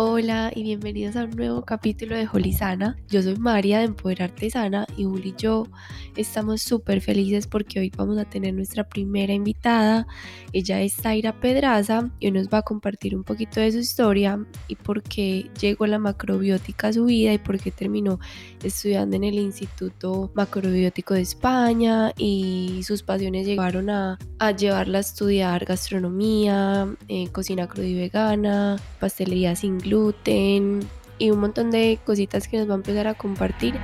Hola y bienvenidos a un nuevo capítulo de Sana. Yo soy María de Empoderarte Sana y Juli y yo estamos súper felices porque hoy vamos a tener nuestra primera invitada. Ella es Zaira Pedraza y hoy nos va a compartir un poquito de su historia y por qué llegó la macrobiótica a su vida y por qué terminó estudiando en el Instituto Macrobiótico de España y sus pasiones llegaron a, llevarla a estudiar gastronomía, eh, cocina cruda y vegana, pastelería sin gluten y un montón de cositas que nos va a empezar a compartir.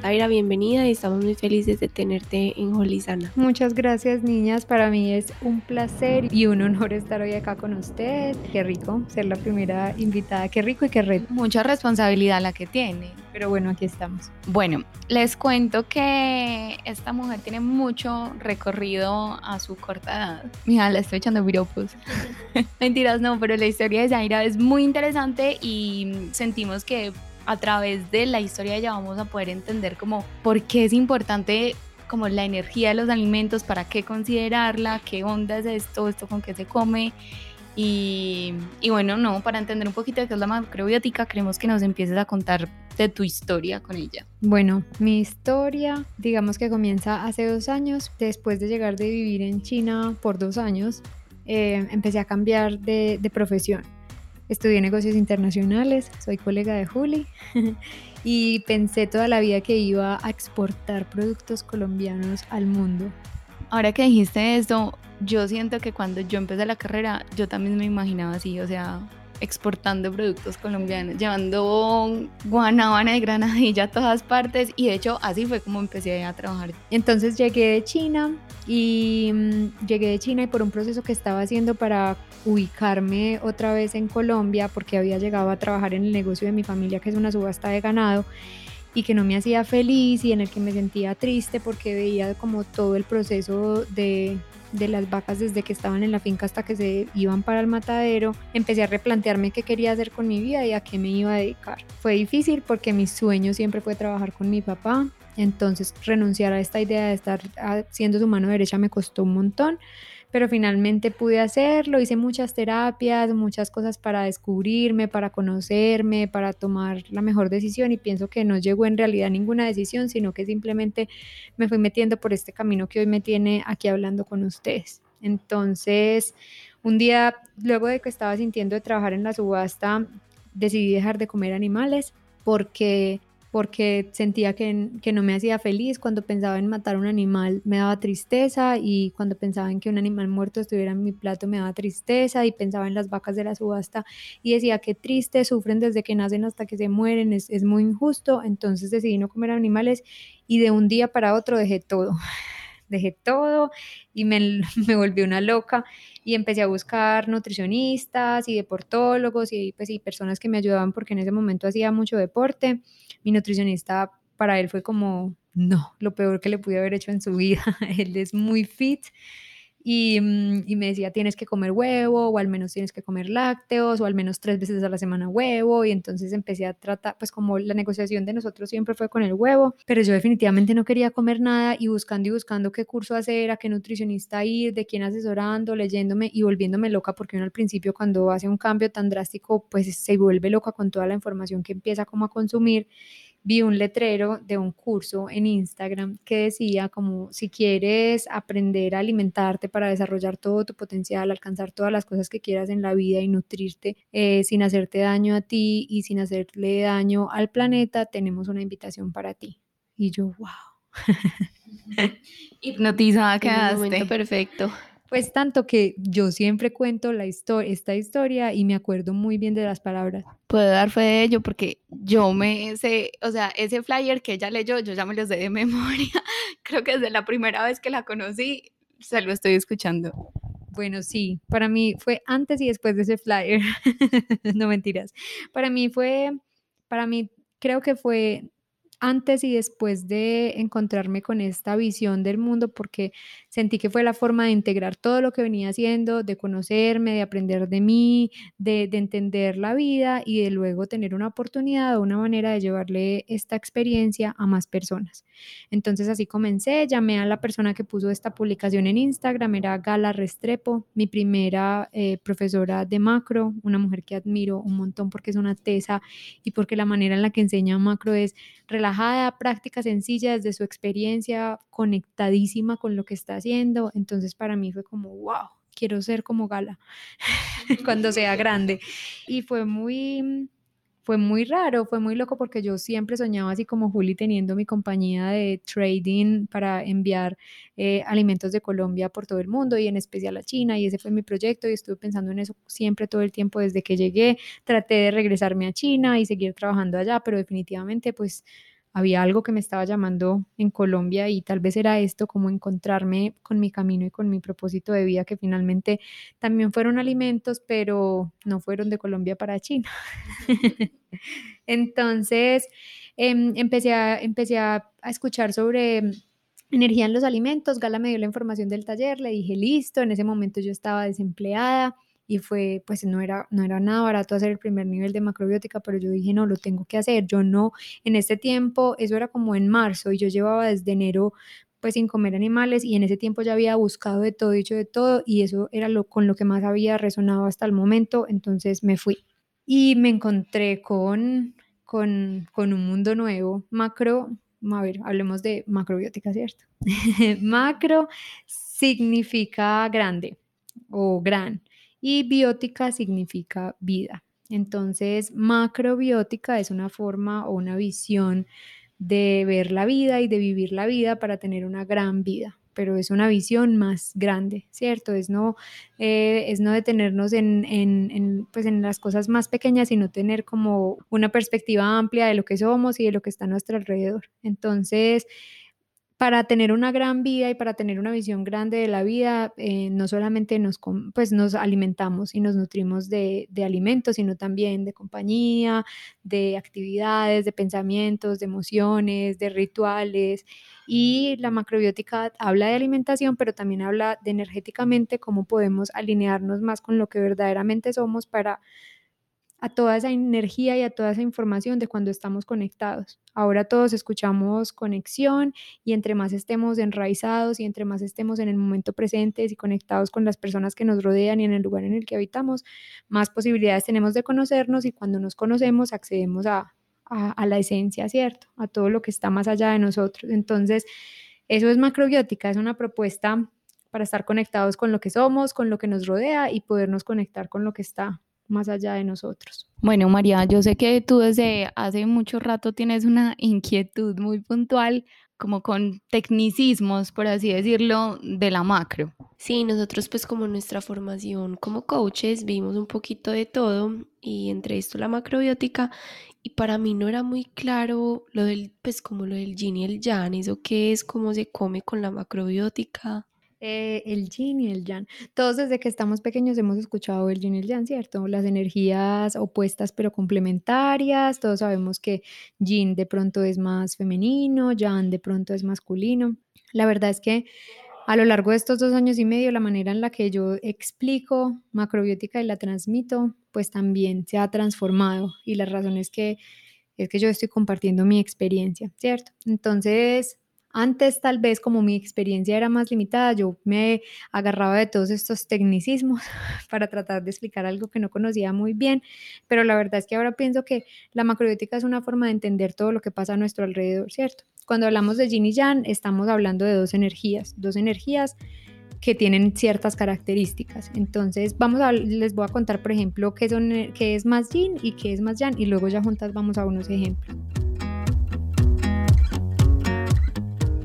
Taira, bienvenida y estamos muy felices de tenerte en Holizana. Muchas gracias, niñas. Para mí es un placer y un honor estar hoy acá con ustedes. Qué rico ser la primera invitada. Qué rico y qué reto. Mucha responsabilidad la que tiene. Pero bueno, aquí estamos. Bueno, les cuento que esta mujer tiene mucho recorrido a su corta edad. Mira, le estoy echando piropos. Mentiras, no, pero la historia de Zaira es muy interesante y sentimos que a través de la historia de ella vamos a poder entender como por qué es importante como la energía de los alimentos, para qué considerarla, qué onda es esto, esto con qué se come. Y, y, bueno, no, para entender un poquito de qué es la macrobiótica, queremos que nos empieces a contar de tu historia con ella. Bueno, mi historia, digamos que comienza hace dos años, después de llegar de vivir en China por dos años, eh, empecé a cambiar de, de profesión. Estudié negocios internacionales, soy colega de Juli y pensé toda la vida que iba a exportar productos colombianos al mundo. Ahora que dijiste esto, yo siento que cuando yo empecé la carrera, yo también me imaginaba así, o sea, exportando productos colombianos, llevando guanábana de granadilla a todas partes y de hecho así fue como empecé a trabajar. Entonces llegué de China y mm, llegué de China y por un proceso que estaba haciendo para ubicarme otra vez en Colombia porque había llegado a trabajar en el negocio de mi familia que es una subasta de ganado y que no me hacía feliz y en el que me sentía triste porque veía como todo el proceso de de las vacas desde que estaban en la finca hasta que se iban para el matadero, empecé a replantearme qué quería hacer con mi vida y a qué me iba a dedicar. Fue difícil porque mi sueño siempre fue trabajar con mi papá, entonces renunciar a esta idea de estar haciendo su mano derecha me costó un montón, pero finalmente pude hacerlo, hice muchas terapias, muchas cosas para descubrirme, para conocerme, para tomar la mejor decisión y pienso que no llegó en realidad ninguna decisión, sino que simplemente me fui metiendo por este camino que hoy me tiene aquí hablando con ustedes. Entonces, un día, luego de que estaba sintiendo de trabajar en la subasta, decidí dejar de comer animales porque porque sentía que, que, no me hacía feliz. Cuando pensaba en matar un animal me daba tristeza y cuando pensaba en que un animal muerto estuviera en mi plato me daba tristeza y pensaba en las vacas de la subasta y decía que triste, sufren desde que nacen hasta que se mueren, es, es muy injusto. Entonces decidí no comer animales y de un día para otro dejé todo. Dejé todo y me, me volví una loca y empecé a buscar nutricionistas y deportólogos y, pues, y personas que me ayudaban porque en ese momento hacía mucho deporte mi nutricionista para él fue como, no, lo peor que le pude haber hecho en su vida. él es muy fit Mm, y, me decía, tienes que comer huevo, o al menos tienes que comer lácteos, o al menos tres veces a la semana huevo. Y entonces empecé a tratar, pues como la negociación de nosotros siempre fue con el huevo, pero yo definitivamente no quería comer nada y buscando y buscando qué curso hacer, a qué nutricionista ir, de quién asesorando, leyéndome y volviéndome loca, porque uno al principio cuando hace un cambio tan drástico, pues se vuelve loca con toda la información que empieza como a consumir vi un letrero de un curso en Instagram que decía como si quieres aprender a alimentarte para desarrollar todo tu potencial, alcanzar todas las cosas que quieras en la vida y nutrirte eh, sin hacerte daño a ti y sin hacerle daño al planeta, tenemos una invitación para ti. Y yo, wow. Hipnotizada quedaste. momento perfecto. Pues tanto que yo siempre cuento la historia, esta historia y me acuerdo muy bien de las palabras. Puedo dar fe de ello porque yo me sé, o sea, ese flyer que ella leyó, yo ya me lo sé de memoria. Creo que desde la primera vez que la conocí, se lo estoy escuchando. Bueno, sí, para mí fue antes y después de ese flyer. no mentiras. Para mí fue, para mí creo que fue antes y después de encontrarme con esta visión del mundo, porque sentí que fue la forma de integrar todo lo que venía haciendo, de conocerme, de aprender de mí, de, de entender la vida y de luego tener una oportunidad o una manera de llevarle esta experiencia a más personas. Entonces así comencé, llamé a la persona que puso esta publicación en Instagram, era Gala Restrepo, mi primera eh, profesora de macro, una mujer que admiro un montón porque es una tesa y porque la manera en la que enseña macro es relajada, práctica, sencilla, desde su experiencia, conectadísima con lo que está haciendo. Entonces para mí fue como, wow, quiero ser como Gala cuando sea grande. Y fue muy fue muy raro, fue muy loco porque yo siempre soñaba así como Juli teniendo mi compañía de trading para enviar eh, alimentos de Colombia por todo el mundo y en especial a China y ese fue mi proyecto y estuve pensando en eso siempre todo el tiempo desde que llegué. Traté de regresarme a China y seguir trabajando allá, pero definitivamente pues había algo que me estaba llamando en Colombia y tal vez era esto, como encontrarme con mi camino y con mi propósito de vida, que finalmente también fueron alimentos, pero no fueron de Colombia para China. Entonces, em, empecé, a, empecé a, a escuchar sobre energía en los alimentos, Gala me dio la información del taller, le dije, listo, en ese momento yo estaba desempleada y fue, pues no era, no era nada barato hacer el primer nivel de macrobiótica, pero yo dije, no, lo tengo que hacer, yo no, en este tiempo, eso era como en marzo y yo llevaba desde enero pues sin comer animales y en ese tiempo ya había buscado de todo, dicho de todo y eso era lo con lo que más había resonado hasta el momento, entonces me fui y me encontré con, con, con un mundo nuevo, macro, a ver, hablemos de macrobiótica, ¿cierto? macro significa grande o gran y biótica significa vida. Entonces, macrobiótica es una forma o una visión de ver la vida y de vivir la vida para tener una gran vida, pero es una visión más grande, ¿cierto? Es no, eh, es no detenernos en, en, pues en las cosas más pequeñas, sino tener como una perspectiva amplia de lo que somos y de lo que está a nuestro alrededor. Entonces, para tener una gran vida y para tener una visión grande de la vida, eh, no solamente nos, pues nos alimentamos y nos nutrimos de, de, alimentos, sino también de compañía, de actividades, de pensamientos, de emociones, de rituales. Y la macrobiótica habla de alimentación, pero también habla de energéticamente cómo podemos alinearnos más con lo que verdaderamente somos para a toda esa energía y a toda esa información de cuando estamos conectados. Ahora todos escuchamos conexión y entre más estemos enraizados y entre más estemos en el momento presente y conectados con las personas que nos rodean y en el lugar en el que habitamos, más posibilidades tenemos de conocernos y cuando nos conocemos accedemos a, a, la esencia, ¿cierto? A todo lo que está más allá de nosotros. Entonces, eso es macrobiótica, es una propuesta para estar conectados con lo que somos, con lo que nos rodea y podernos conectar con lo que está más allá de nosotros. Bueno, María, yo sé que tú desde hace mucho rato tienes una inquietud muy puntual, como con tecnicismos, por así decirlo, de la macro. Sí, nosotros pues como nuestra formación como coaches vimos un poquito de todo y entre esto la macrobiótica y para mí no era muy claro lo del pues como lo del yin y el yang, eso qué es, cómo se come con la macrobiótica. Eh, el yin y el yang. Todos desde que estamos pequeños hemos escuchado el yin y el yang, ¿cierto? Las energías opuestas pero complementarias. Todos sabemos que yin de pronto es más femenino, yang de pronto es masculino. La verdad es que a lo largo de estos dos años y medio, la manera en la que yo explico macrobiótica y la transmito, pues también se ha transformado. Y la razón es que es que yo estoy compartiendo mi experiencia, ¿cierto? Entonces, antes tal vez como mi experiencia era más limitada, yo me agarraba de todos estos tecnicismos para tratar de explicar algo que no conocía muy bien, pero la verdad es que ahora pienso que la macrobiótica es una forma de entender todo lo que pasa a nuestro alrededor, ¿cierto? Cuando hablamos de yin y yang, estamos hablando de dos energías, dos energías que tienen ciertas características. Entonces, vamos a, les voy a contar, por ejemplo, qué, qué es más yin y qué es más yang, y luego ya juntas vamos a unos ejemplos.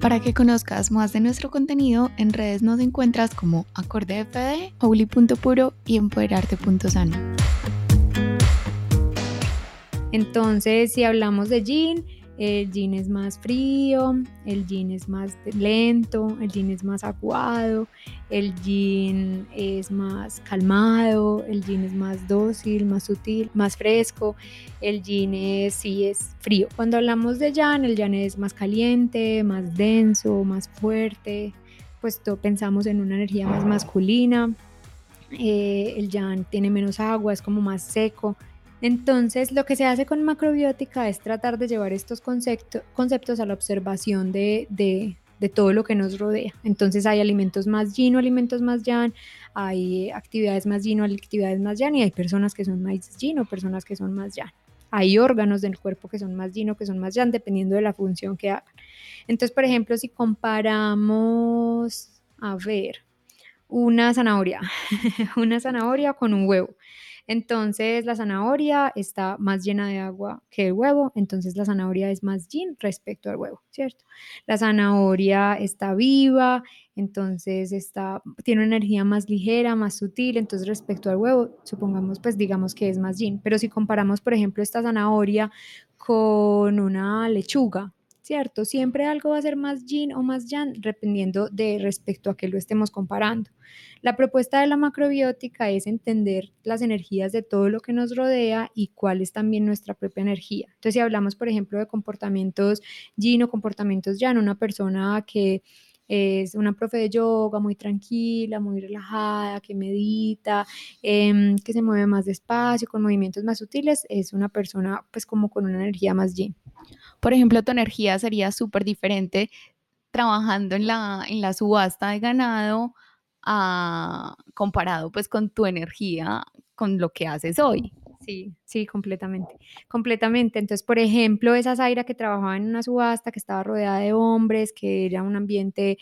Para que conozcas más de nuestro contenido, en redes nos encuentras como AcordeFD, Ouli.puro y Empoderarte.sano. Entonces, si hablamos de Jean, el yin es más frío, el yin es más lento, el yin es más aguado, el yin es más calmado, el yin es más dócil, más sutil, más fresco, el yin es sí es frío. Cuando hablamos de yang, el yang es más caliente, más denso, más fuerte, pues pensamos en una energía más masculina, eh, el yang tiene menos agua, es como más seco. Entonces, lo que se hace con macrobiótica es tratar de llevar estos conceptos a la observación de, todo lo que nos rodea. Entonces hay alimentos más yin alimentos más yang, hay actividades más yin actividades más yang y hay personas que son más yin personas que son más yang. Hay órganos del cuerpo que son más yin que son más yang dependiendo de la función que hagan. Entonces, por ejemplo, si comparamos, a ver, una zanahoria, una zanahoria con un huevo. Entonces la zanahoria está más llena de agua que el huevo, entonces la zanahoria es más yin respecto al huevo, ¿cierto? La zanahoria está viva, entonces está, tiene una energía más ligera, más sutil, entonces respecto al huevo, supongamos, pues digamos que es más yin. Pero si comparamos, por ejemplo, esta zanahoria con una lechuga, ¿cierto? Siempre algo va a ser más yin o más yang dependiendo de respecto a qué lo estemos comparando. La propuesta de la macrobiótica es entender las energías de todo lo que nos rodea y cuál es también nuestra propia energía. Entonces, si hablamos, por ejemplo, de comportamientos yin o comportamientos yang, una persona que es una profe de yoga muy tranquila, muy relajada, que medita, em, que se mueve más despacio, con movimientos más sutiles, es una persona pues como con una energía más yin. Por ejemplo, tu energía sería súper diferente trabajando en la, en la subasta de ganado a, comparado pues con tu energía, con lo que haces hoy. Sí, sí, completamente, completamente. Entonces, por ejemplo, esa Zaira que trabajaba en una subasta, que estaba rodeada de hombres, que era un ambiente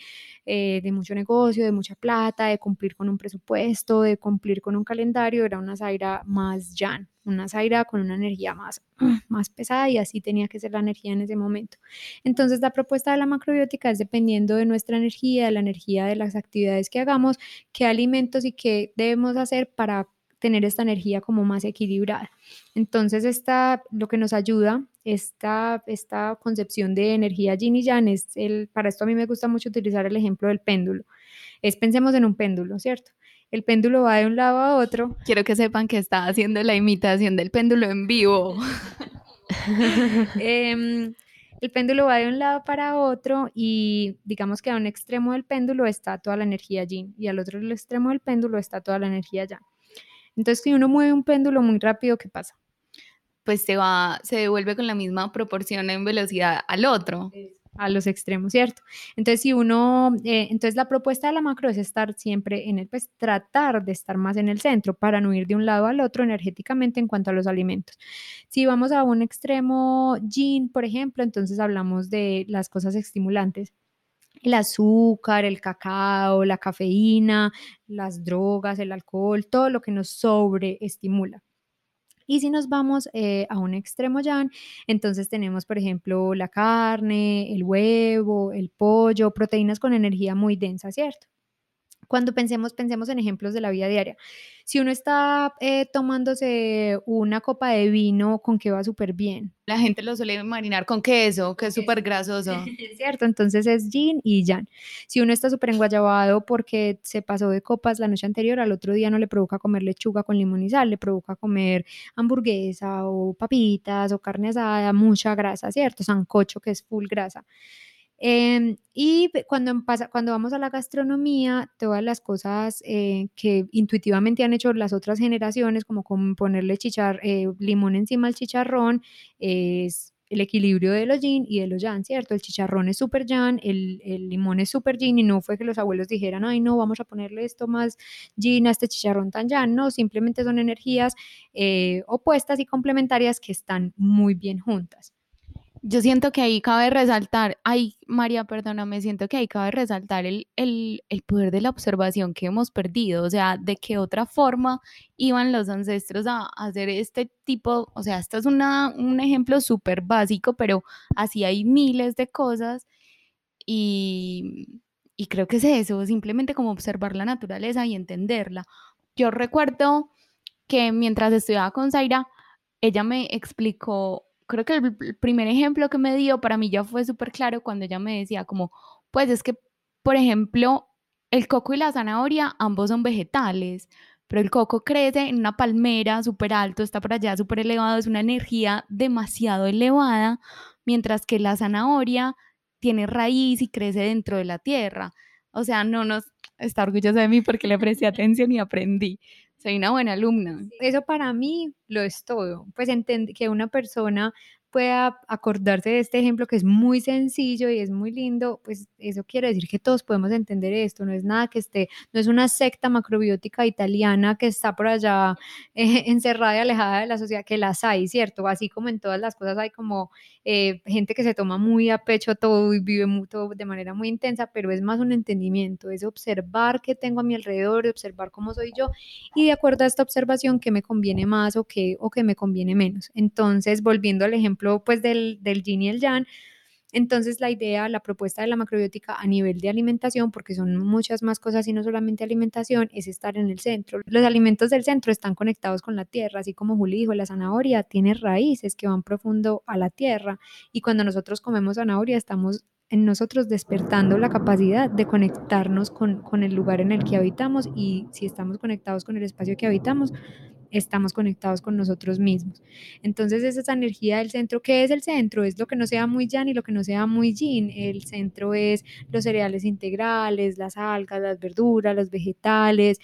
eh, de mucho negocio, de mucha plata, de cumplir con un presupuesto, de cumplir con un calendario, era una Zaira más llana, una Zaira con una energía más, más pesada y así tenía que ser la energía en ese momento. Entonces, la propuesta de la macrobiótica es dependiendo de nuestra energía, de la energía de las actividades que hagamos, qué alimentos y qué debemos hacer para tener esta energía como más equilibrada. Entonces, esta, lo que nos ayuda, esta, esta concepción de energía yin y yang, es el, para esto a mí me gusta mucho utilizar el ejemplo del péndulo. Es pensemos en un péndulo, ¿cierto? El péndulo va de un lado a otro. Quiero que sepan que está haciendo la imitación del péndulo en vivo. Em, el péndulo va de un lado para otro y digamos que a un extremo del péndulo está toda la energía yin y al otro extremo del péndulo está toda la energía yang. Entonces, si uno mueve un péndulo muy rápido, ¿qué pasa? Pues se va, se devuelve con la misma proporción en velocidad al otro. A los extremos, ¿cierto? Entonces, si uno, eh, entonces la propuesta de la macro es estar siempre en el, pues tratar de estar más en el centro para no ir de un lado al otro energéticamente en cuanto a los alimentos. Si vamos a un extremo yin, por ejemplo, entonces hablamos de las cosas estimulantes el azúcar, el cacao, la cafeína, las drogas, el alcohol, todo lo que nos sobreestimula. Y si nos vamos eh, a un extremo ya, entonces tenemos, por ejemplo, la carne, el huevo, el pollo, proteínas con energía muy densa, ¿cierto? Cuando pensemos, pensemos en ejemplos de la vida diaria. Si uno está eh, tomándose una copa de vino, ¿con qué va súper bien? La gente lo suele marinar con queso, que es súper grasoso. Cierto, entonces es yin y yang. Si uno está súper enguayabado porque se pasó de copas la noche anterior, al otro día no le provoca comer lechuga con limón y sal, le provoca comer hamburguesa o papitas o carne asada, mucha grasa, ¿cierto? Sancocho que es full grasa. Em, y cuando, pasa, cuando vamos a la gastronomía, todas las cosas eh, que intuitivamente han hecho las otras generaciones, como ponerle chichar, eh, limón encima al chicharrón, es el equilibrio de los yin y de los yang, ¿cierto? El chicharrón es súper yang, el, el, limón es súper yin y no fue que los abuelos dijeran, ay, no, vamos a ponerle esto más yin a este chicharrón tan yang, no, simplemente son energías eh, opuestas y complementarias que están muy bien juntas. Yo siento que ahí cabe resaltar, ay María, perdóname, siento que ahí cabe resaltar el, el, el, poder de la observación que hemos perdido, o sea, de qué otra forma iban los ancestros a, hacer este tipo, o sea, esto es una, un ejemplo súper básico, pero así hay miles de cosas y, y creo que es eso, simplemente como observar la naturaleza y entenderla. Yo recuerdo que mientras estudiaba con Zaira, ella me explicó creo que el primer ejemplo que me dio para mí ya fue súper claro cuando ella me decía como, pues es que, por ejemplo, el coco y la zanahoria ambos son vegetales, pero el coco crece en una palmera súper alto, está por allá súper elevado, es una energía demasiado elevada, mientras que la zanahoria tiene raíz y crece dentro de la tierra. O sea, no nos está orgullosa de mí porque le presté atención y aprendí. Soy una buena alumna. Eso para mí lo es todo. Pues que una persona pueda acordarse de este ejemplo que es muy sencillo y es muy lindo, pues eso quiere decir que todos podemos entender esto, no es nada que esté, no es una secta macrobiótica italiana que está por allá eh, encerrada y alejada de la sociedad, que las hay, ¿cierto? Así como en todas las cosas hay como eh, gente que se toma muy a pecho todo y vive todo de manera muy intensa, pero es más un entendimiento, es observar qué tengo a mi alrededor, observar cómo soy yo y de acuerdo a esta observación qué me conviene más o qué, o qué me conviene menos. Entonces, volviendo al ejemplo pues del, del yin y el yang. Entonces la idea, la propuesta de la macrobiótica a nivel de alimentación, porque son muchas más cosas y no solamente alimentación, es estar en el centro. Los alimentos del centro están conectados con la tierra, así como Juli dijo, la zanahoria tiene raíces que van profundo a la tierra y cuando nosotros comemos zanahoria estamos en nosotros despertando la capacidad de conectarnos con, con el lugar en el que habitamos y si estamos conectados con el espacio que habitamos, estamos conectados con nosotros mismos. Entonces es esa energía del centro. ¿Qué es el centro? Es lo que no sea muy yang y lo que no sea muy yin. El centro es los cereales integrales, las algas, las verduras, los vegetales.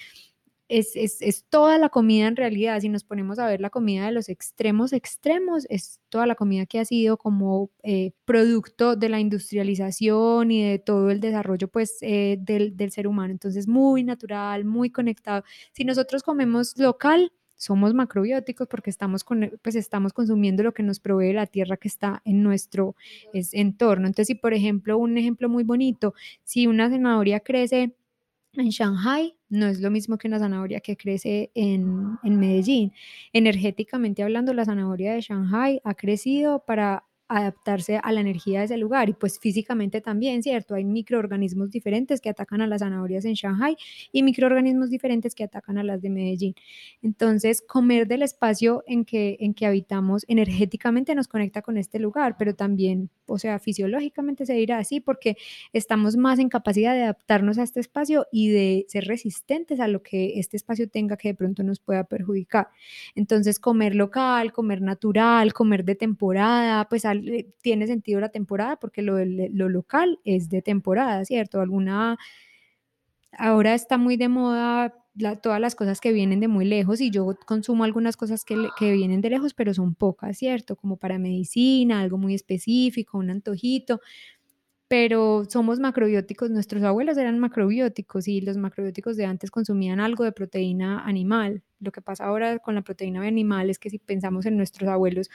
Es, es, es, toda la comida en realidad, si nos ponemos a ver la comida de los extremos extremos, es toda la comida que ha sido como eh, producto de la industrialización y de todo el desarrollo pues eh, del, del ser humano. Entonces muy natural, muy conectado. Si nosotros comemos local, somos macrobióticos porque estamos, con, pues estamos consumiendo lo que nos provee la tierra que está en nuestro entorno. Entonces, si por ejemplo, un ejemplo muy bonito, si una zanahoria crece en Shanghai, no es lo mismo que una zanahoria que crece en, en Medellín. Energéticamente hablando, la zanahoria de Shanghai ha crecido para adaptarse a la energía de ese lugar y pues físicamente también, ¿cierto? Hay microorganismos diferentes que atacan a las zanahorias en Shanghai y microorganismos diferentes que atacan a las de Medellín. Entonces, comer del espacio en que, en que habitamos energéticamente nos conecta con este lugar, pero también, o sea, fisiológicamente se dirá así porque estamos más en capacidad de adaptarnos a este espacio y de ser resistentes a lo que este espacio tenga que de pronto nos pueda perjudicar. Entonces, comer local, comer natural, comer de temporada, pues al tiene sentido la temporada porque lo, lo local es de temporada, ¿cierto? Alguna, ahora está muy de moda todas las cosas que vienen de muy lejos y yo consumo algunas cosas que, que, vienen de lejos, pero son pocas, ¿cierto? Como para medicina, algo muy específico, un antojito, pero somos macrobióticos, nuestros abuelos eran macrobióticos y los macrobióticos de antes consumían algo de proteína animal. Lo que pasa ahora con la proteína animal es que si pensamos en nuestros abuelos,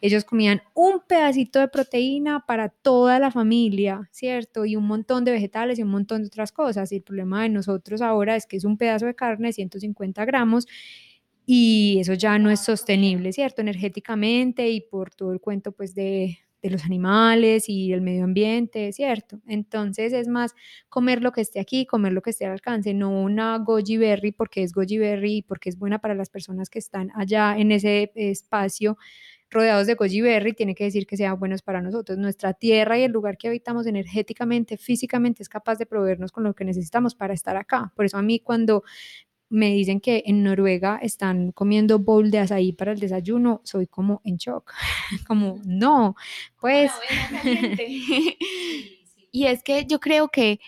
ellos comían un pedacito de proteína para toda la familia, ¿cierto? Y un montón de vegetales y un montón de otras cosas. Y el problema de nosotros ahora es que es un pedazo de carne, 150 gramos, y eso ya no es sostenible, ¿cierto? Energéticamente y por todo el cuento pues de de los animales y el medio ambiente, ¿cierto? Entonces es más comer lo que esté aquí, comer lo que esté al alcance, no una goji berry porque es goji berry y porque es buena para las personas que están allá en ese espacio rodeados de goji berry, tiene que decir que sean buenos para nosotros. Nuestra tierra y el lugar que habitamos energéticamente, físicamente, es capaz de proveernos con lo que necesitamos para estar acá. Por eso a mí cuando me dicen que en Noruega están comiendo bowl de azaí para el desayuno, soy como en shock, como no, pues... y es que yo creo que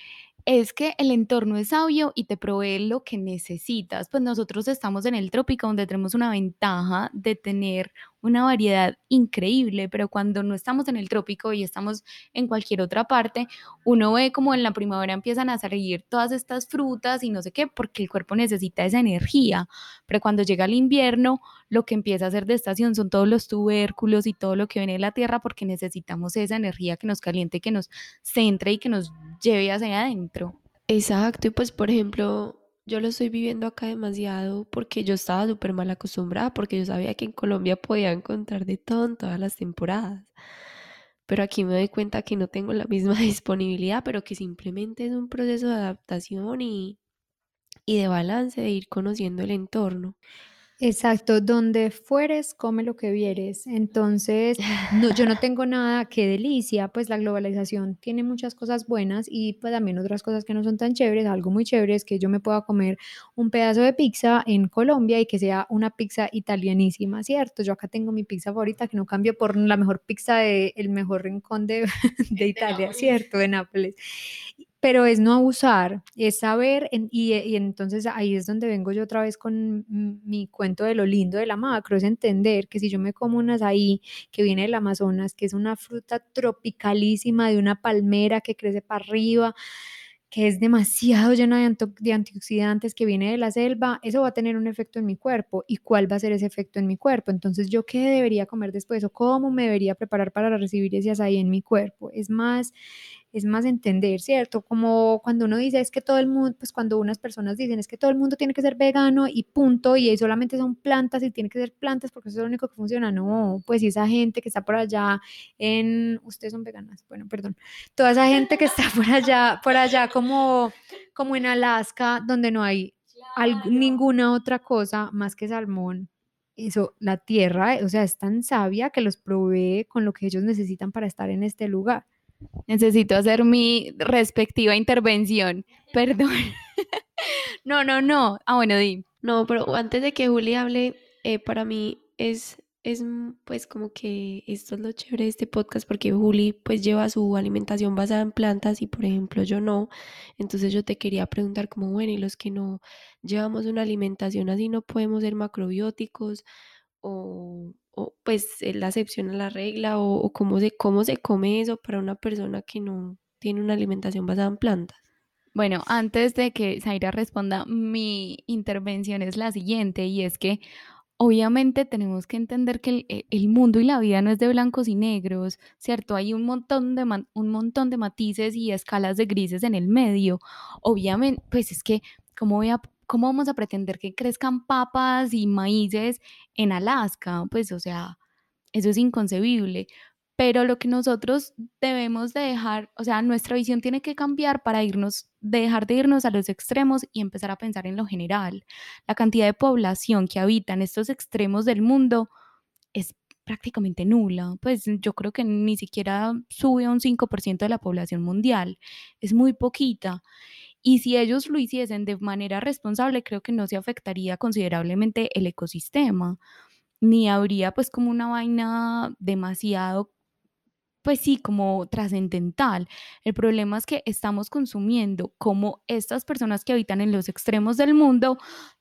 es que el entorno es sabio y te provee lo que necesitas. Pues nosotros estamos en el trópico donde tenemos una ventaja de tener una variedad increíble, pero cuando no estamos en el trópico y estamos en cualquier otra parte, uno ve como en la primavera empiezan a salir todas estas frutas y no sé qué, porque el cuerpo necesita esa energía, pero cuando llega el invierno, lo que empieza a hacer de estación son todos los tubérculos y todo lo que viene de la tierra porque necesitamos esa energía que nos caliente, que nos centre y que nos lleve hacia adentro. Exacto, y pues por ejemplo, yo lo estoy viviendo acá demasiado porque yo estaba súper mal acostumbrada, porque yo sabía que en Colombia podía encontrar de todo en todas las temporadas. Pero aquí me doy cuenta que no tengo la misma disponibilidad, pero que simplemente es un proceso de adaptación y, y de balance, de ir conociendo el entorno. Exacto, donde fueres, come lo que vieres. Entonces, no, yo no tengo nada, qué delicia, pues la globalización tiene muchas cosas buenas y pues también otras cosas que no son tan chéveres. Algo muy chévere es que yo me pueda comer un pedazo de pizza en Colombia y que sea una pizza italianísima, ¿cierto? Yo acá tengo mi pizza favorita que no cambio por la mejor pizza del el mejor rincón de, de Italia, ¿cierto? De Nápoles pero es no abusar, es saber, y, y, entonces ahí es donde vengo yo otra vez con mi cuento de lo lindo de la macro, es entender que si yo me como unas ahí que viene del Amazonas, que es una fruta tropicalísima de una palmera que crece para arriba, que es demasiado llena de, antioxidantes, que viene de la selva, eso va a tener un efecto en mi cuerpo. ¿Y cuál va a ser ese efecto en mi cuerpo? Entonces, ¿yo qué debería comer después o cómo me debería preparar para recibir ese azaí en mi cuerpo? Es más, es más entender, ¿cierto? Como cuando uno dice es que todo el mundo, pues cuando unas personas dicen es que todo el mundo tiene que ser vegano y punto, y solamente son plantas y tiene que ser plantas porque eso es lo único que funciona. No, pues esa gente que está por allá en, ustedes son veganas, bueno, perdón, toda esa gente que está por allá, por allá como, como en Alaska, donde no hay ninguna otra cosa más que salmón. Eso, la tierra, o sea, es tan sabia que los provee con lo que ellos necesitan para estar en este lugar. Necesito hacer mi respectiva intervención. Perdón. no, no, no. Ah, bueno, di. No, pero antes de que Juli hable, eh, para mí es, es pues como que esto es lo chévere de este podcast porque Juli pues lleva su alimentación basada en plantas y por ejemplo yo no. Entonces yo te quería preguntar como, bueno, y los que no llevamos una alimentación así no podemos ser macrobióticos o, o pues la excepción a la regla o, cómo, se, cómo se come eso para una persona que no tiene una alimentación basada en plantas. Bueno, antes de que Zaira responda, mi intervención es la siguiente y es que obviamente tenemos que entender que el, el, mundo y la vida no es de blancos y negros, ¿cierto? Hay un montón, de un montón de matices y escalas de grises en el medio. Obviamente, pues es que, ¿cómo voy a ¿cómo vamos a pretender que crezcan papas y maíces en Alaska? Pues, o sea, eso es inconcebible. Pero lo que nosotros debemos de dejar, o sea, nuestra visión tiene que cambiar para irnos, dejar de irnos a los extremos y empezar a pensar en lo general. La cantidad de población que habita en estos extremos del mundo es prácticamente nula. Pues yo creo que ni siquiera sube a un 5% de la población mundial. Es muy poquita. Y si ellos lo hiciesen de manera responsable, creo que no se afectaría considerablemente el ecosistema, ni habría pues como una vaina demasiado, pues sí, como trascendental. El problema es que estamos consumiendo como estas personas que habitan en los extremos del mundo,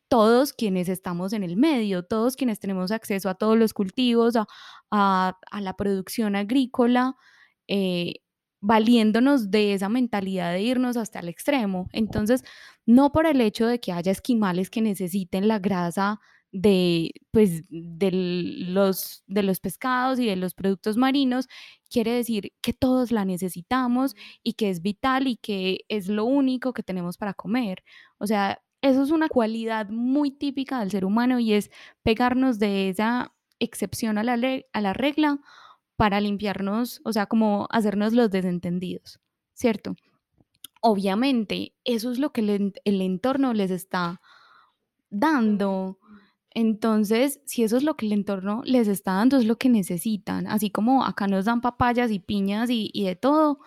todos quienes estamos en el medio, todos quienes tenemos acceso a todos los cultivos, a, la producción agrícola. Eh, valiéndonos de esa mentalidad de irnos hasta el extremo. Entonces, no por el hecho de que haya esquimales que necesiten la grasa de, pues, de, los, de los pescados y de los productos marinos, quiere decir que todos la necesitamos y que es vital y que es lo único que tenemos para comer. O sea, eso es una cualidad muy típica del ser humano y es pegarnos de esa excepción a la, a la regla para limpiarnos, o sea, como hacernos los desentendidos, ¿cierto? Obviamente, eso es lo que el, entorno les está dando. Entonces, si eso es lo que el entorno les está dando, es lo que necesitan. Así como acá nos dan papayas y piñas y, de todo,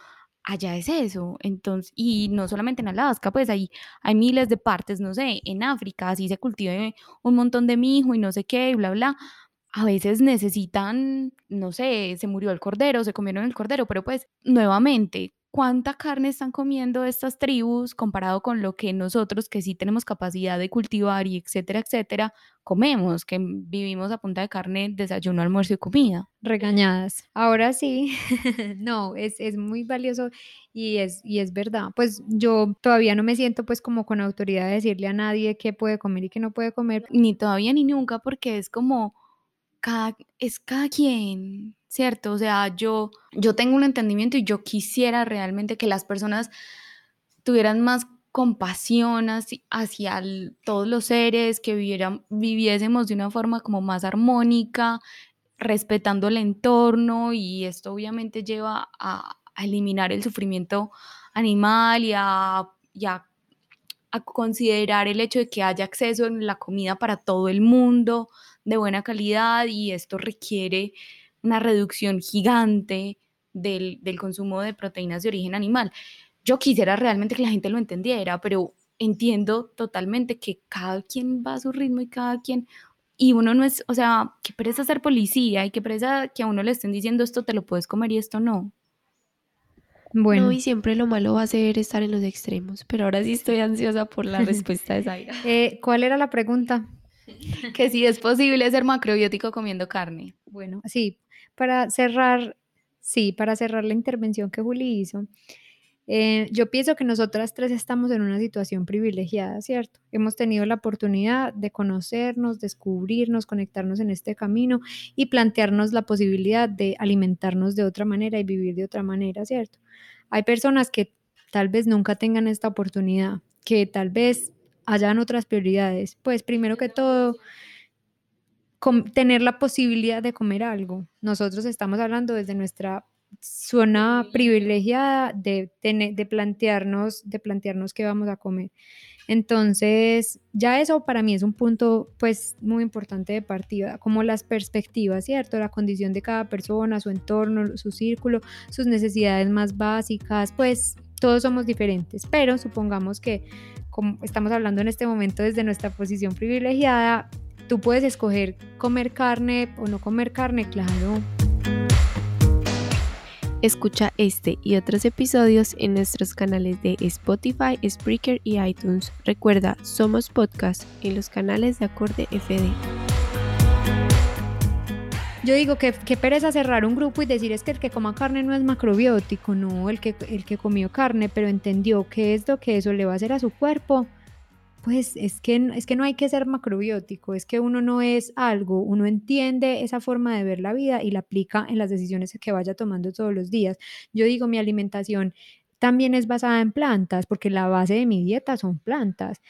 allá es eso. Entonces, y no solamente en Alaska, pues hay, hay miles de partes, no sé, en África, así se cultiva un montón de mijo y no sé qué, y bla, bla a veces necesitan, no sé, se murió el cordero, se comieron el cordero, pero pues nuevamente, ¿cuánta carne están comiendo estas tribus comparado con lo que nosotros, que sí tenemos capacidad de cultivar y etcétera, etcétera, comemos, que vivimos a punta de carne, desayuno, almuerzo y comida? Regañadas. Ahora sí, no, es, es muy valioso y es, y es verdad. Pues yo todavía no me siento pues como con autoridad de decirle a nadie qué puede comer y qué no puede comer. Ni todavía ni nunca, porque es como es cada quien, ¿cierto? O sea, yo, yo tengo un entendimiento y yo quisiera realmente que las personas tuvieran más compasión hacia, todos los seres, que vivieran, viviésemos de una forma como más armónica, respetando el entorno y esto obviamente lleva a, eliminar el sufrimiento animal y a, a, considerar el hecho de que haya acceso en la comida para todo el mundo, de buena calidad y esto requiere una reducción gigante del, consumo de proteínas de origen animal. Yo quisiera realmente que la gente lo entendiera, pero entiendo totalmente que cada quien va a su ritmo y cada quien, y uno no es, o sea, que presa ser policía y que presa que a uno le estén diciendo esto te lo puedes comer y esto no. Bueno. No, y siempre lo malo va a ser estar en los extremos, pero ahora sí estoy ansiosa por la respuesta de Zaira. Eh, ¿Cuál era la pregunta? que si es posible ser macrobiótico comiendo carne. Bueno, sí, para cerrar, sí, para cerrar la intervención que Juli hizo, eh, yo pienso que nosotras tres estamos en una situación privilegiada, ¿cierto? Hemos tenido la oportunidad de conocernos, descubrirnos, conectarnos en este camino y plantearnos la posibilidad de alimentarnos de otra manera y vivir de otra manera, ¿cierto? Hay personas que tal vez nunca tengan esta oportunidad, que tal vez hayan otras prioridades. Pues primero que todo, tener la posibilidad de comer algo. Nosotros estamos hablando desde nuestra zona privilegiada de, de, plantearnos, de plantearnos qué vamos a comer. Entonces, ya eso para mí es un punto pues muy importante de partida, como las perspectivas, ¿cierto? La condición de cada persona, su entorno, su círculo, sus necesidades más básicas, pues todos somos diferentes, pero supongamos que como estamos hablando en este momento desde nuestra posición privilegiada, tú puedes escoger comer carne o no comer carne, claro. Escucha este y otros episodios en nuestros canales de Spotify, Spreaker y iTunes. Recuerda, somos podcast en los canales de Acorde FD. Yo digo que, pereza cerrar un grupo y decir es que el que coma carne no es macrobiótico, no, el que, el que comió carne pero entendió que es lo que eso le va a hacer a su cuerpo, pues es que, es que no hay que ser macrobiótico, es que uno no es algo, uno entiende esa forma de ver la vida y la aplica en las decisiones que vaya tomando todos los días. Yo digo, mi alimentación también es basada en plantas, porque la base de mi dieta son plantas.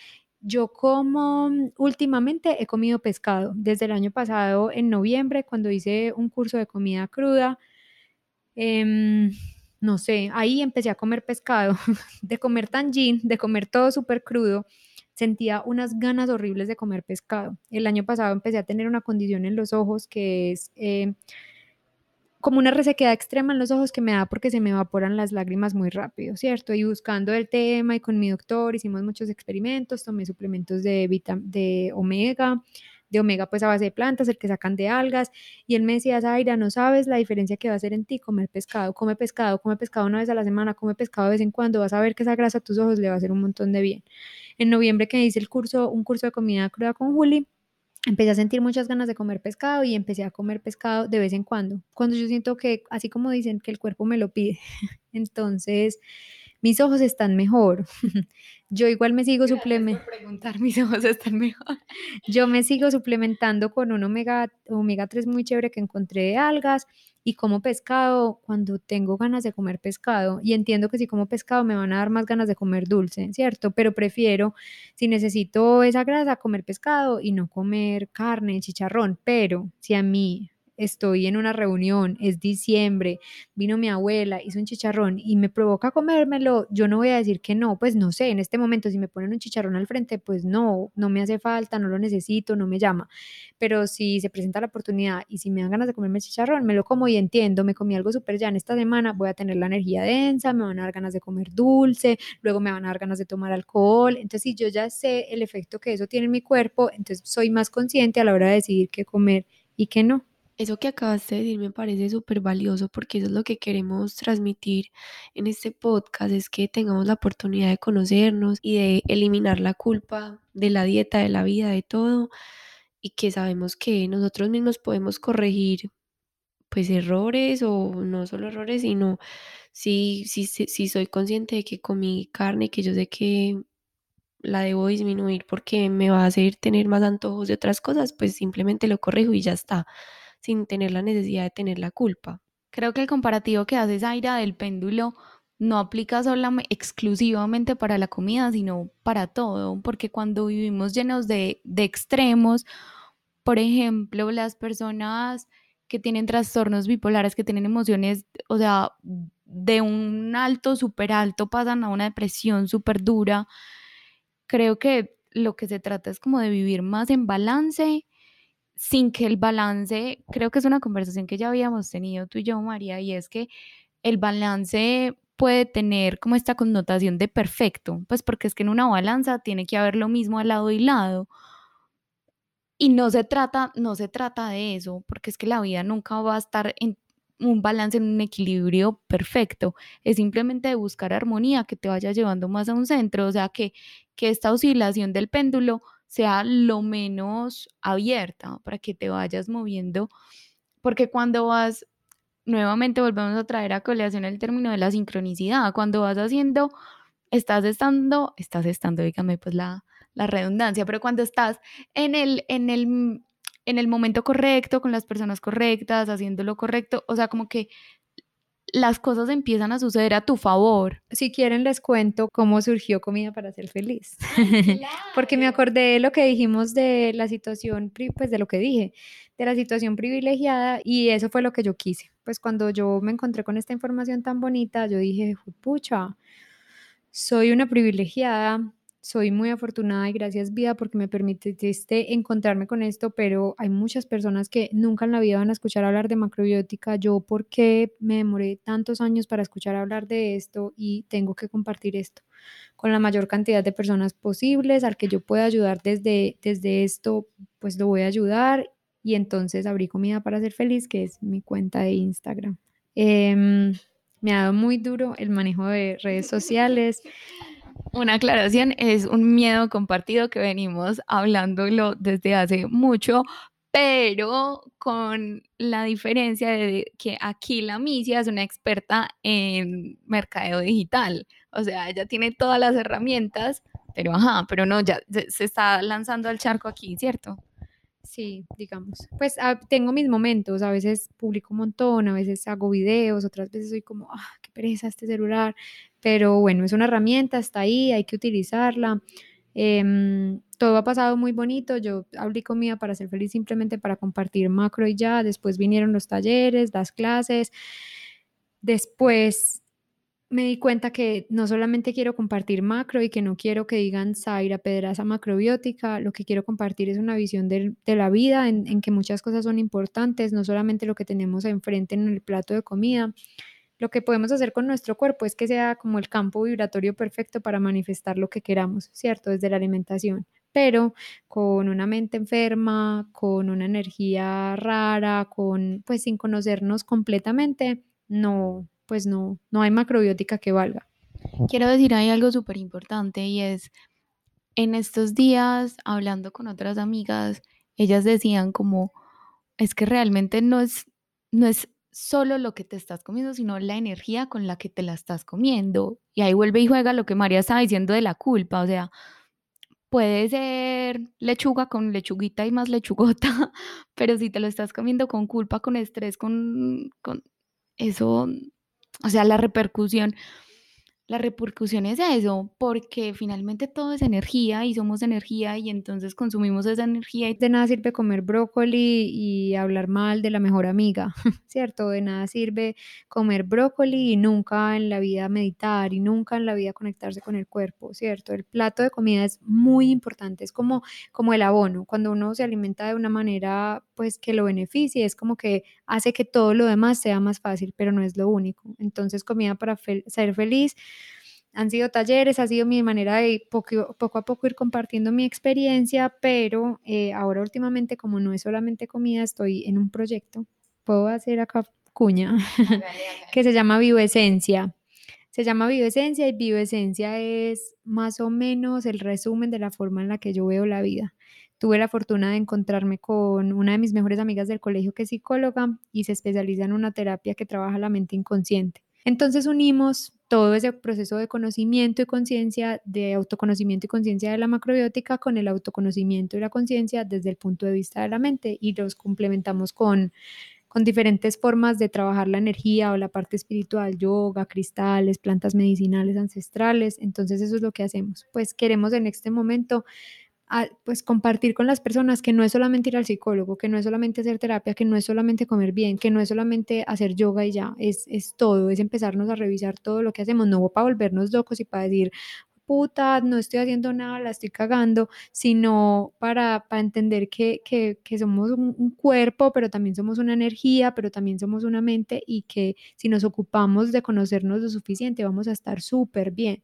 Yo como últimamente he comido pescado. Desde el año pasado, en noviembre, cuando hice un curso de comida cruda, em, no sé, ahí empecé a comer pescado, de comer tangín, de comer todo súper crudo sentía unas ganas horribles de comer pescado. El año pasado empecé a tener una condición en los ojos que es eh, como una resequedad extrema en los ojos que me da porque se me evaporan las lágrimas muy rápido, ¿cierto? Y buscando el tema y con mi doctor hicimos muchos experimentos, tomé suplementos de, de omega, de omega pues a base de plantas, el que sacan de algas, y él me decía, Zaira, no sabes la diferencia que va a hacer en ti comer pescado, come pescado, come pescado una vez a la semana, come pescado de vez en cuando, vas a ver que esa grasa a tus ojos le va a hacer un montón de bien. En noviembre que hice el curso, un curso de comida cruda con Juli, empecé a sentir muchas ganas de comer pescado y empecé a comer pescado de vez en cuando, cuando yo siento que, así como dicen, que el cuerpo me lo pide. Entonces, mis ojos están mejor. Yo igual me sigo suplementando. preguntar, mis ojos están mejor. Yo me sigo suplementando con un omega, omega 3 muy chévere que encontré de algas y como pescado cuando tengo ganas de comer pescado y entiendo que si como pescado me van a dar más ganas de comer dulce, ¿cierto? Pero prefiero, si necesito esa grasa, comer pescado y no comer carne, chicharrón, pero si a mí estoy en una reunión, es diciembre, vino mi abuela, hizo un chicharrón y me provoca comérmelo, yo no voy a decir que no, pues no sé, en este momento si me ponen un chicharrón al frente, pues no, no me hace falta, no lo necesito, no me llama. Pero si se presenta la oportunidad y si me dan ganas de comerme el chicharrón, me lo como y entiendo, me comí algo súper ya en esta semana, voy a tener la energía densa, me van a dar ganas de comer dulce, luego me van a dar ganas de tomar alcohol. Entonces, si yo ya sé el efecto que eso tiene en mi cuerpo, entonces soy más consciente a la hora de decidir qué comer y qué no. Eso que acabaste de decir me parece súper valioso porque eso es lo que queremos transmitir en este podcast, es que tengamos la oportunidad de conocernos y de eliminar la culpa de la dieta, de la vida, de todo, y que sabemos que nosotros mismos podemos corregir pues errores o no solo errores, sino si, si, si soy consciente de que comí carne, que yo sé que la debo disminuir porque me va a hacer tener más antojos de otras cosas, pues simplemente lo corrijo y ya está sin tener la necesidad de tener la culpa. Creo que el comparativo que hace Zaira del péndulo no aplica solamente exclusivamente para la comida, sino para todo, porque cuando vivimos llenos de, de extremos, por ejemplo, las personas que tienen trastornos bipolares, que tienen emociones, o sea, de un alto, súper alto, pasan a una depresión súper dura. Creo que lo que se trata es como de vivir más en balance sin que el balance, creo que es una conversación que ya habíamos tenido tú y yo, María, y es que el balance puede tener como esta connotación de perfecto, pues porque es que en una balanza tiene que haber lo mismo al lado y lado. Y no se trata, no se trata de eso, porque es que la vida nunca va a estar en un balance, en un equilibrio perfecto. Es simplemente de buscar armonía que te vaya llevando más a un centro, o sea, que, que esta oscilación del péndulo sea lo menos abierta para que te vayas moviendo, porque cuando vas, nuevamente volvemos a traer a colación el término de la sincronicidad, cuando vas haciendo, estás estando, estás estando, dígame pues la, la redundancia, pero cuando estás en el, en el en el momento correcto, con las personas correctas, haciendo lo correcto, o sea, como que las cosas empiezan a suceder a tu favor. Si quieren les cuento cómo surgió Comida para ser feliz. Porque me acordé de lo que dijimos de la situación, pues de lo que dije, de la situación privilegiada y eso fue lo que yo quise. Pues cuando yo me encontré con esta información tan bonita, yo dije, pucha, soy una privilegiada, soy muy afortunada y gracias vida porque me permitiste encontrarme con esto, pero hay muchas personas que nunca en la vida van a escuchar hablar de macrobiótica. Yo, ¿por qué me demoré tantos años para escuchar hablar de esto y tengo que compartir esto con la mayor cantidad de personas posibles, al que yo pueda ayudar desde, desde esto, pues lo voy a ayudar y entonces abrí comida para ser feliz, que es mi cuenta de Instagram. Em, me ha dado muy duro el manejo de redes sociales. Una aclaración, es un miedo compartido que venimos hablándolo desde hace mucho, pero con la diferencia de que aquí la Misia es una experta en mercadeo digital, o sea, ella tiene todas las herramientas, pero ajá, pero no, ya se está lanzando al charco aquí, ¿cierto? Sí, digamos. Pues ah, tengo mis momentos, a veces publico un montón, a veces hago videos, otras veces soy como, ah, qué pereza este celular, pero bueno, es una herramienta, está ahí, hay que utilizarla. Em, todo ha pasado muy bonito, yo abrí comida para ser feliz simplemente para compartir macro y ya, después vinieron los talleres, las clases, después me di cuenta que no solamente quiero compartir macro y que no quiero que digan Zaira Pedraza macrobiótica, lo que quiero compartir es una visión de, la vida en, en, que muchas cosas son importantes, no solamente lo que tenemos enfrente en el plato de comida. Lo que podemos hacer con nuestro cuerpo es que sea como el campo vibratorio perfecto para manifestar lo que queramos, ¿cierto? Desde la alimentación, pero con una mente enferma, con una energía rara, con pues sin conocernos completamente, no pues no, no hay macrobiótica que valga. Quiero decir, hay algo súper importante y es, en estos días, hablando con otras amigas, ellas decían como, es que realmente no es, no es solo lo que te estás comiendo, sino la energía con la que te la estás comiendo. Y ahí vuelve y juega lo que María estaba diciendo de la culpa, o sea, puede ser lechuga con lechuguita y más lechugota, pero si te lo estás comiendo con culpa, con estrés, con, con eso o sea, la repercusión, la repercusión es eso, porque finalmente todo es energía y somos energía y entonces consumimos esa energía. De nada sirve comer brócoli y hablar mal de la mejor amiga, ¿cierto? De nada sirve comer brócoli y nunca en la vida meditar y nunca en la vida conectarse con el cuerpo, ¿cierto? El plato de comida es muy importante, es como, como el abono, cuando uno se alimenta de una manera pues que lo beneficie, es como que hace que todo lo demás sea más fácil, pero no es lo único. Entonces comida para ser feliz han sido talleres, ha sido mi manera de poco, poco a poco ir compartiendo mi experiencia, pero eh, ahora últimamente como no es solamente comida, estoy en un proyecto, puedo hacer acá cuña, que se llama Bioesencia. Se llama Bioesencia y Bioesencia es más o menos el resumen de la forma en la que yo veo la vida. Tuve la fortuna de encontrarme con una de mis mejores amigas del colegio que es psicóloga y se especializa en una terapia que trabaja la mente inconsciente. Entonces unimos todo ese proceso de conocimiento y conciencia, de autoconocimiento y conciencia de la macrobiótica con el autoconocimiento y la conciencia desde el punto de vista de la mente y los complementamos con, con diferentes formas de trabajar la energía o la parte espiritual, yoga, cristales, plantas medicinales ancestrales. Entonces eso es lo que hacemos. Pues queremos en este momento pues compartir con las personas que no es solamente ir al psicólogo, que no es solamente hacer terapia, que no es solamente comer bien, que no es solamente hacer yoga y ya, es, es todo, es empezarnos a revisar todo lo que hacemos, no para volvernos locos y para decir, puta, no estoy haciendo nada, la estoy cagando, sino para, para entender que, que, que somos un, un, cuerpo, pero también somos una energía, pero también somos una mente y que si nos ocupamos de conocernos lo suficiente, vamos a estar súper bien.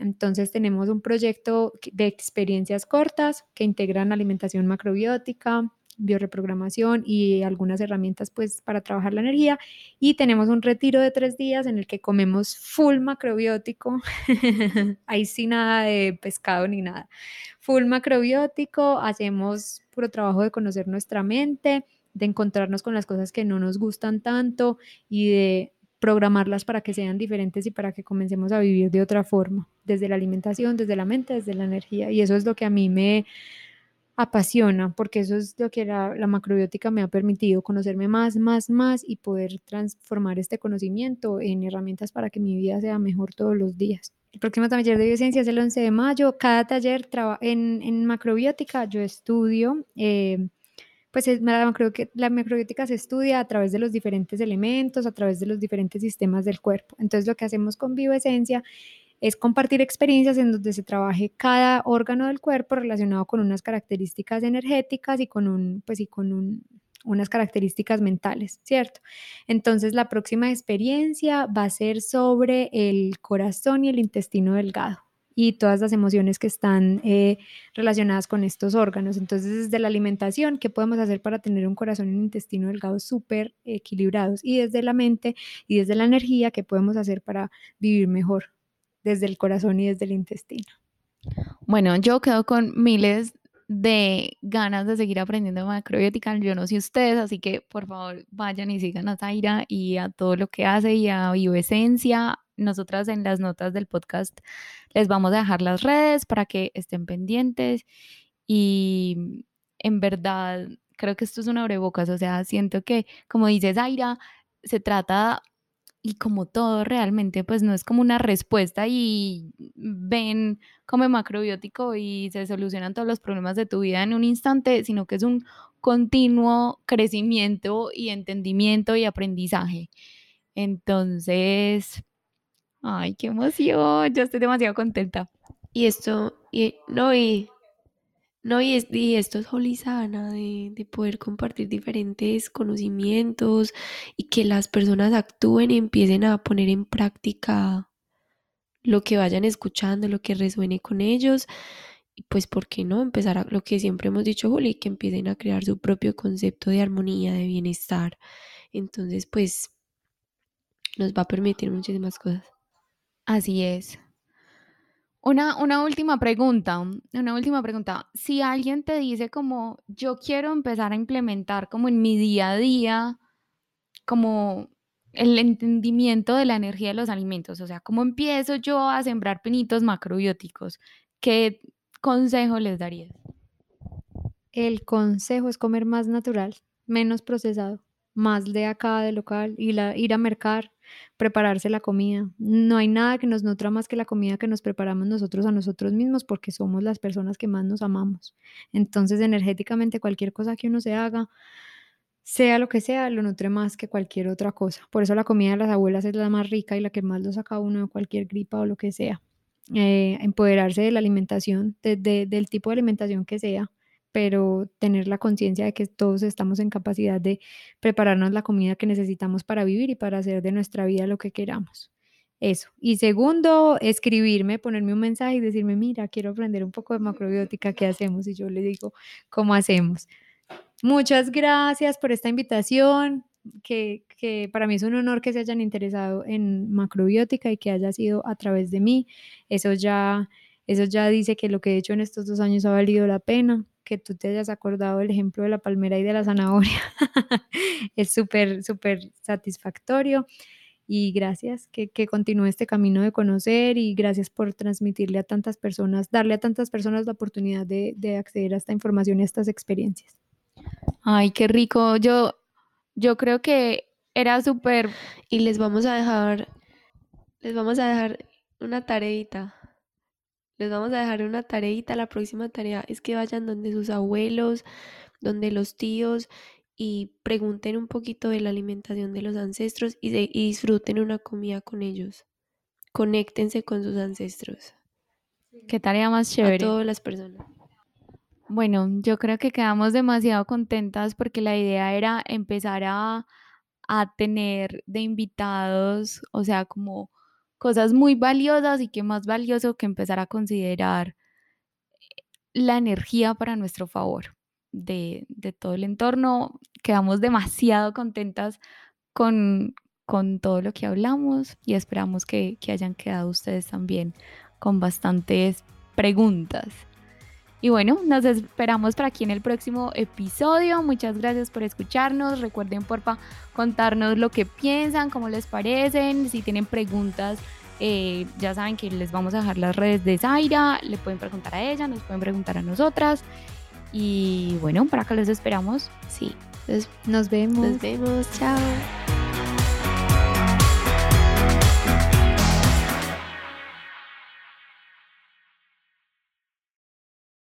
Entonces tenemos un proyecto de experiencias cortas que integran alimentación macrobiótica, bioreprogramación y algunas herramientas pues para trabajar la energía. Y tenemos un retiro de tres días en el que comemos full macrobiótico, ahí sin nada de pescado ni nada. Full macrobiótico, hacemos puro trabajo de conocer nuestra mente, de encontrarnos con las cosas que no nos gustan tanto y de programarlas para que sean diferentes y para que comencemos a vivir de otra forma, desde la alimentación, desde la mente, desde la energía. Y eso es lo que a mí me apasiona, porque eso es lo que la, macrobiótica me ha permitido, conocerme más, más, más y poder transformar este conocimiento en herramientas para que mi vida sea mejor todos los días. El próximo taller de biociencia es el 11 de mayo. Cada taller en, macrobiótica yo estudio. Eh, pues la, la macrobiótica se estudia a través de los diferentes elementos, a través de los diferentes sistemas del cuerpo. Entonces lo que hacemos con Bioesencia es compartir experiencias en donde se trabaje cada órgano del cuerpo relacionado con unas características energéticas y con un, pues y con unas características mentales, ¿cierto? Entonces la próxima experiencia va a ser sobre el corazón y el intestino delgado y todas las emociones que están eh, relacionadas con estos órganos. Entonces, desde la alimentación, ¿qué podemos hacer para tener un corazón y un intestino delgado súper equilibrados? Y desde la mente y desde la energía, ¿qué podemos hacer para vivir mejor desde el corazón y desde el intestino? Bueno, yo quedo con miles de ganas de seguir aprendiendo macrobiótica. Yo no sé ustedes, así que por favor vayan y sigan a Zaira y a todo lo que hace y a Bioesencia, nosotras en las notas del podcast les vamos a dejar las redes para que estén pendientes y en verdad creo que esto es una abrebocas, o sea, siento que como dices Zaira, se trata y como todo realmente pues no es como una respuesta y ven como macrobiótico y se solucionan todos los problemas de tu vida en un instante, sino que es un continuo crecimiento y entendimiento y aprendizaje. Entonces, Ay, qué emoción, yo estoy demasiado contenta. Y esto, y, no, y, no, y, esto es holizana, de, de poder compartir diferentes conocimientos y que las personas actúen y empiecen a poner en práctica lo que vayan escuchando, lo que resuene con ellos. Y pues, ¿por qué no? Empezar a lo que siempre hemos dicho, Juli, que empiecen a crear su propio concepto de armonía, de bienestar. Entonces, pues, nos va a permitir muchísimas cosas. Así es. Una, una última pregunta, una última pregunta. Si alguien te dice como yo quiero empezar a implementar como en mi día a día, como el entendimiento de la energía de los alimentos, o sea, ¿cómo empiezo yo a sembrar pinitos macrobióticos? ¿Qué consejo les darías? El consejo es comer más natural, menos procesado, más de acá, de local, y la, ir a mercar, prepararse la comida. No hay nada que nos nutra más que la comida que nos preparamos nosotros a nosotros mismos porque somos las personas que más nos amamos. Entonces, energéticamente, cualquier cosa que uno se haga, sea lo que sea, lo nutre más que cualquier otra cosa. Por eso la comida de las abuelas es la más rica y la que más lo saca uno de cualquier gripa o lo que sea. Eh, empoderarse de la alimentación, del tipo de alimentación que sea, pero tener la conciencia de que todos estamos en capacidad de prepararnos la comida que necesitamos para vivir y para hacer de nuestra vida lo que queramos. Eso. Y segundo, escribirme, ponerme un mensaje y decirme, mira, quiero aprender un poco de macrobiótica, ¿qué hacemos? Y yo le digo, ¿cómo hacemos? Muchas gracias por esta invitación, que, que para mí es un honor que se hayan interesado en macrobiótica y que haya sido a través de mí. Eso ya, eso ya dice que lo que he hecho en estos dos años ha valido la pena que tú te hayas acordado del ejemplo de la palmera y de la zanahoria. es súper, súper satisfactorio. Y gracias que, que continúe este camino de conocer y gracias por transmitirle a tantas personas, darle a tantas personas la oportunidad de, de acceder a esta información y a estas experiencias. Ay, qué rico. Yo, yo creo que era súper... Y les vamos a dejar, les vamos a dejar una tareita les vamos a dejar una tareita. La próxima tarea es que vayan donde sus abuelos, donde los tíos y pregunten un poquito de la alimentación de los ancestros y, disfruten una comida con ellos. Conéctense con sus ancestros. Qué tarea más chévere. A todas las personas. Bueno, yo creo que quedamos demasiado contentas porque la idea era empezar a, a tener de invitados, o sea, como cosas muy valiosas y que más valioso que empezar a considerar la energía para nuestro favor. de, todo el entorno. Quedamos demasiado contentas con, con todo lo que hablamos y esperamos que, que hayan quedado ustedes también con bastantes preguntas. Y bueno, nos esperamos para aquí en el próximo episodio. Muchas gracias por escucharnos. Recuerden, porfa, contarnos lo que piensan, cómo les parecen. Si tienen preguntas, eh, ya saben que les vamos a dejar las redes de Zaira. Le pueden preguntar a ella, nos pueden preguntar a nosotras. Y bueno, para acá les esperamos. Sí. nos vemos. Nos vemos. Chao.